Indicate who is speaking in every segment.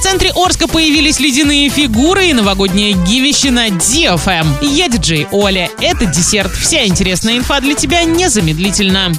Speaker 1: В центре Орска появились ледяные фигуры и новогоднее гивище на DFM. Я диджей Оля. Это десерт. Вся интересная инфа для тебя незамедлительно.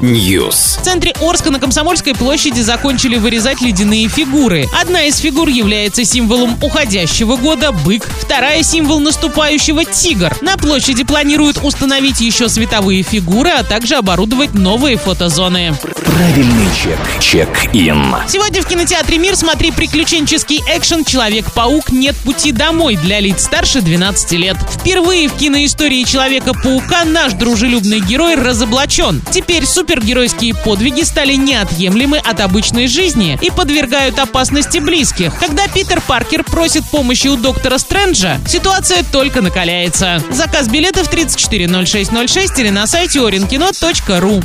Speaker 2: News.
Speaker 1: В центре Орска на Комсомольской площади закончили вырезать ледяные фигуры. Одна из фигур является символом уходящего года – бык. Вторая – символ наступающего – тигр. На площади планируют установить еще световые фигуры, а также оборудовать новые фотозоны.
Speaker 2: Правильный чек. Чек-ин.
Speaker 1: Сегодня в кинотеатре «Мир» смотри приключенческий экшен «Человек-паук. Нет пути домой» для лиц старше 12 лет. Впервые в киноистории Человека-паука наш дружелюбный герой разоблачен. Теперь супергеройские подвиги стали неотъемлемы от обычной жизни и подвергают опасности близких. Когда Питер Паркер просит помощи у доктора Стрэнджа, ситуация только накаляется. Заказ билетов 340606 или на сайте orinkino.ru.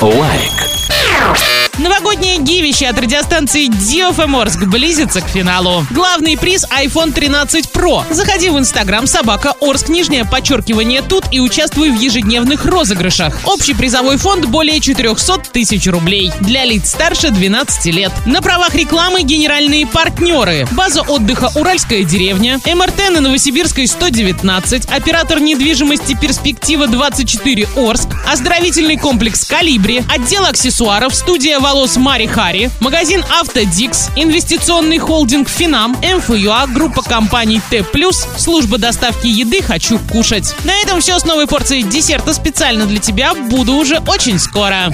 Speaker 2: Лайк.
Speaker 1: Новогоднее giveaway от радиостанции DFM Орск близится к финалу. Главный приз iPhone 13 Pro. Заходи в Инстаграм собака Орск, нижнее подчеркивание тут и участвуй в ежедневных розыгрышах. Общий призовой фонд более 400 тысяч рублей. Для лиц старше 12 лет. На правах рекламы генеральные партнеры. База отдыха Уральская деревня, МРТ на Новосибирской 119, оператор недвижимости Перспектива 24 Орск, оздоровительный комплекс Колибри, отдел аксессуаров, студия волос Мари Хари, магазин Автодикс, инвестиционный холдинг Финам, МФЮА, группа компаний Т+, служба доставки еды «Хочу кушать». На этом все с новой порцией десерта специально для тебя. Буду уже очень скоро.